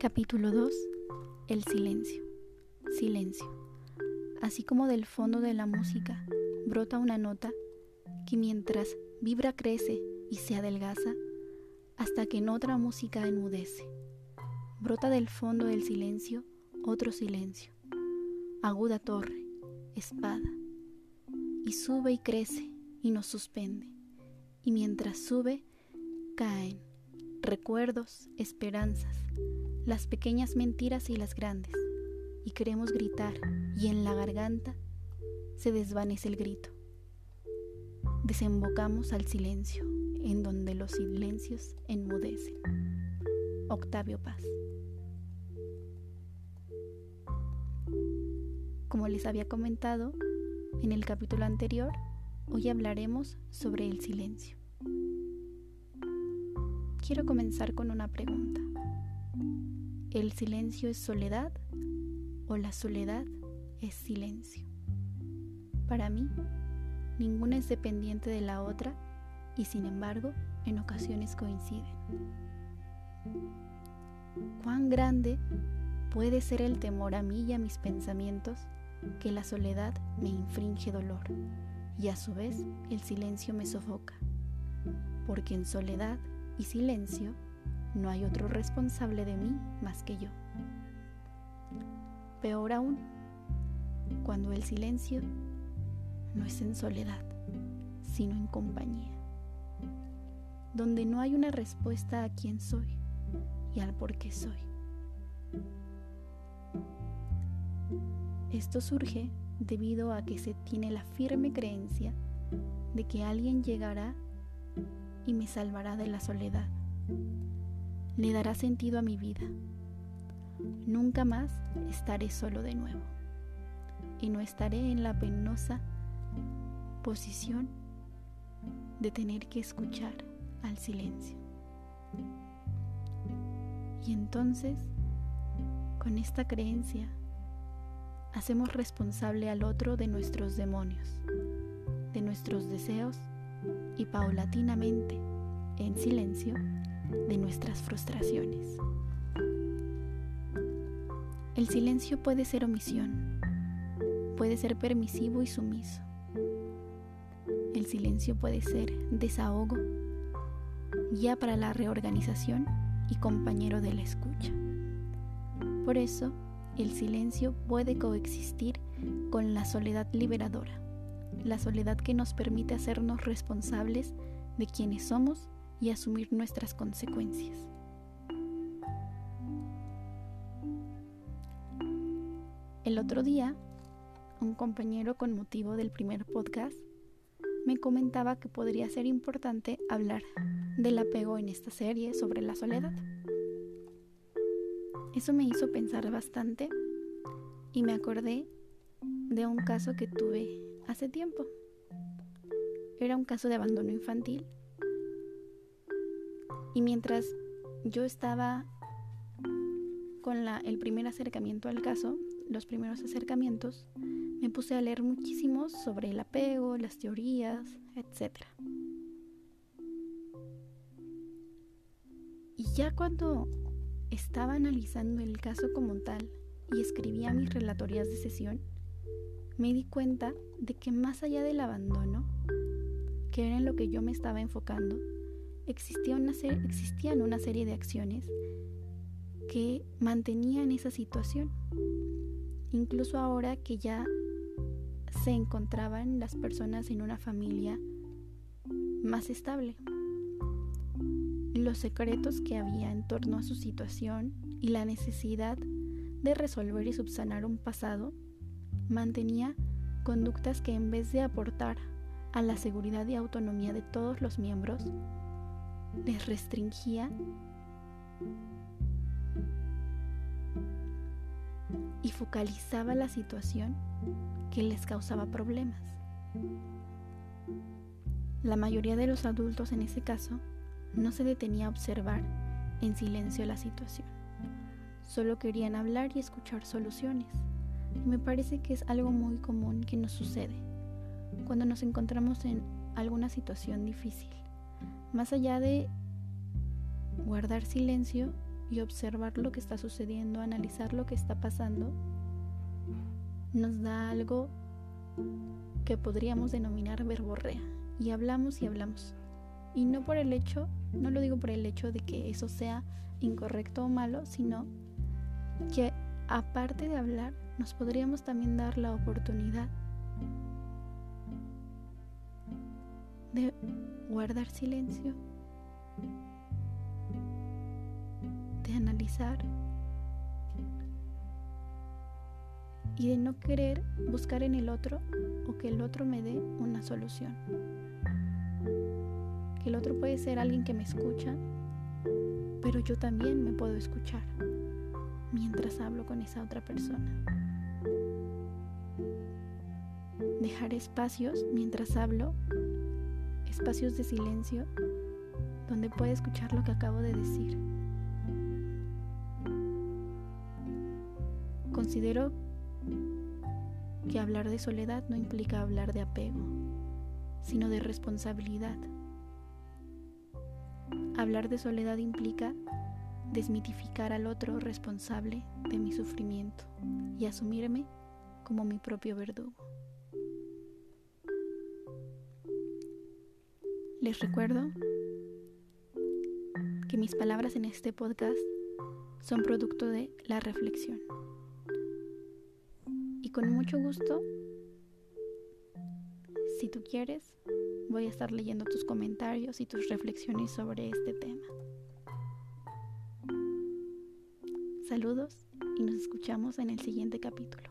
Capítulo 2. El silencio. Silencio. Así como del fondo de la música brota una nota que mientras vibra crece y se adelgaza hasta que en otra música enmudece. Brota del fondo del silencio otro silencio, aguda torre, espada, y sube y crece y nos suspende, y mientras sube caen recuerdos, esperanzas, las pequeñas mentiras y las grandes, y queremos gritar, y en la garganta se desvanece el grito. Desembocamos al silencio, en donde los silencios enmudecen. Octavio Paz. Como les había comentado en el capítulo anterior, hoy hablaremos sobre el silencio. Quiero comenzar con una pregunta. ¿El silencio es soledad o la soledad es silencio? Para mí, ninguna es dependiente de la otra y sin embargo en ocasiones coinciden. ¿Cuán grande puede ser el temor a mí y a mis pensamientos que la soledad me infringe dolor y a su vez el silencio me sofoca, porque en soledad y silencio no hay otro responsable de mí más que yo. Peor aún, cuando el silencio no es en soledad, sino en compañía, donde no hay una respuesta a quién soy y al por qué soy. Esto surge debido a que se tiene la firme creencia de que alguien llegará y me salvará de la soledad. Le dará sentido a mi vida. Nunca más estaré solo de nuevo y no estaré en la penosa posición de tener que escuchar al silencio. Y entonces, con esta creencia, hacemos responsable al otro de nuestros demonios, de nuestros deseos y paulatinamente, en silencio, de nuestras frustraciones. El silencio puede ser omisión, puede ser permisivo y sumiso. El silencio puede ser desahogo, guía para la reorganización y compañero de la escucha. Por eso, el silencio puede coexistir con la soledad liberadora, la soledad que nos permite hacernos responsables de quienes somos y asumir nuestras consecuencias. El otro día, un compañero con motivo del primer podcast me comentaba que podría ser importante hablar del apego en esta serie sobre la soledad. Eso me hizo pensar bastante y me acordé de un caso que tuve hace tiempo. Era un caso de abandono infantil. Y mientras yo estaba con el primer acercamiento al caso, los primeros acercamientos, me puse a leer muchísimo sobre el apego, las teorías, etc. Y ya cuando estaba analizando el caso como tal y escribía mis relatorías de sesión, me di cuenta de que más allá del abandono, que era en lo que yo me estaba enfocando, existían una serie de acciones que mantenían esa situación. Incluso ahora que ya se encontraban las personas en una familia más estable los secretos que había en torno a su situación y la necesidad de resolver y subsanar un pasado, mantenía conductas que en vez de aportar a la seguridad y autonomía de todos los miembros, les restringía y focalizaba la situación que les causaba problemas. La mayoría de los adultos en ese caso no se detenía a observar en silencio la situación. Solo querían hablar y escuchar soluciones. Y me parece que es algo muy común que nos sucede cuando nos encontramos en alguna situación difícil. Más allá de guardar silencio, y observar lo que está sucediendo, analizar lo que está pasando, nos da algo que podríamos denominar verborrea. Y hablamos y hablamos. Y no por el hecho, no lo digo por el hecho de que eso sea incorrecto o malo, sino que aparte de hablar, nos podríamos también dar la oportunidad de guardar silencio, de analizar y de no querer buscar en el otro o que el otro me dé una solución. Que el otro puede ser alguien que me escucha, pero yo también me puedo escuchar mientras hablo con esa otra persona. Dejar espacios mientras hablo, espacios de silencio donde pueda escuchar lo que acabo de decir. Considero que hablar de soledad no implica hablar de apego, sino de responsabilidad. Hablar de soledad implica desmitificar al otro responsable de mi sufrimiento y asumirme como mi propio verdugo. Les recuerdo que mis palabras en este podcast son producto de la reflexión. Y con mucho gusto, si tú quieres, voy a estar leyendo tus comentarios y tus reflexiones sobre este tema. Saludos y nos escuchamos en el siguiente capítulo.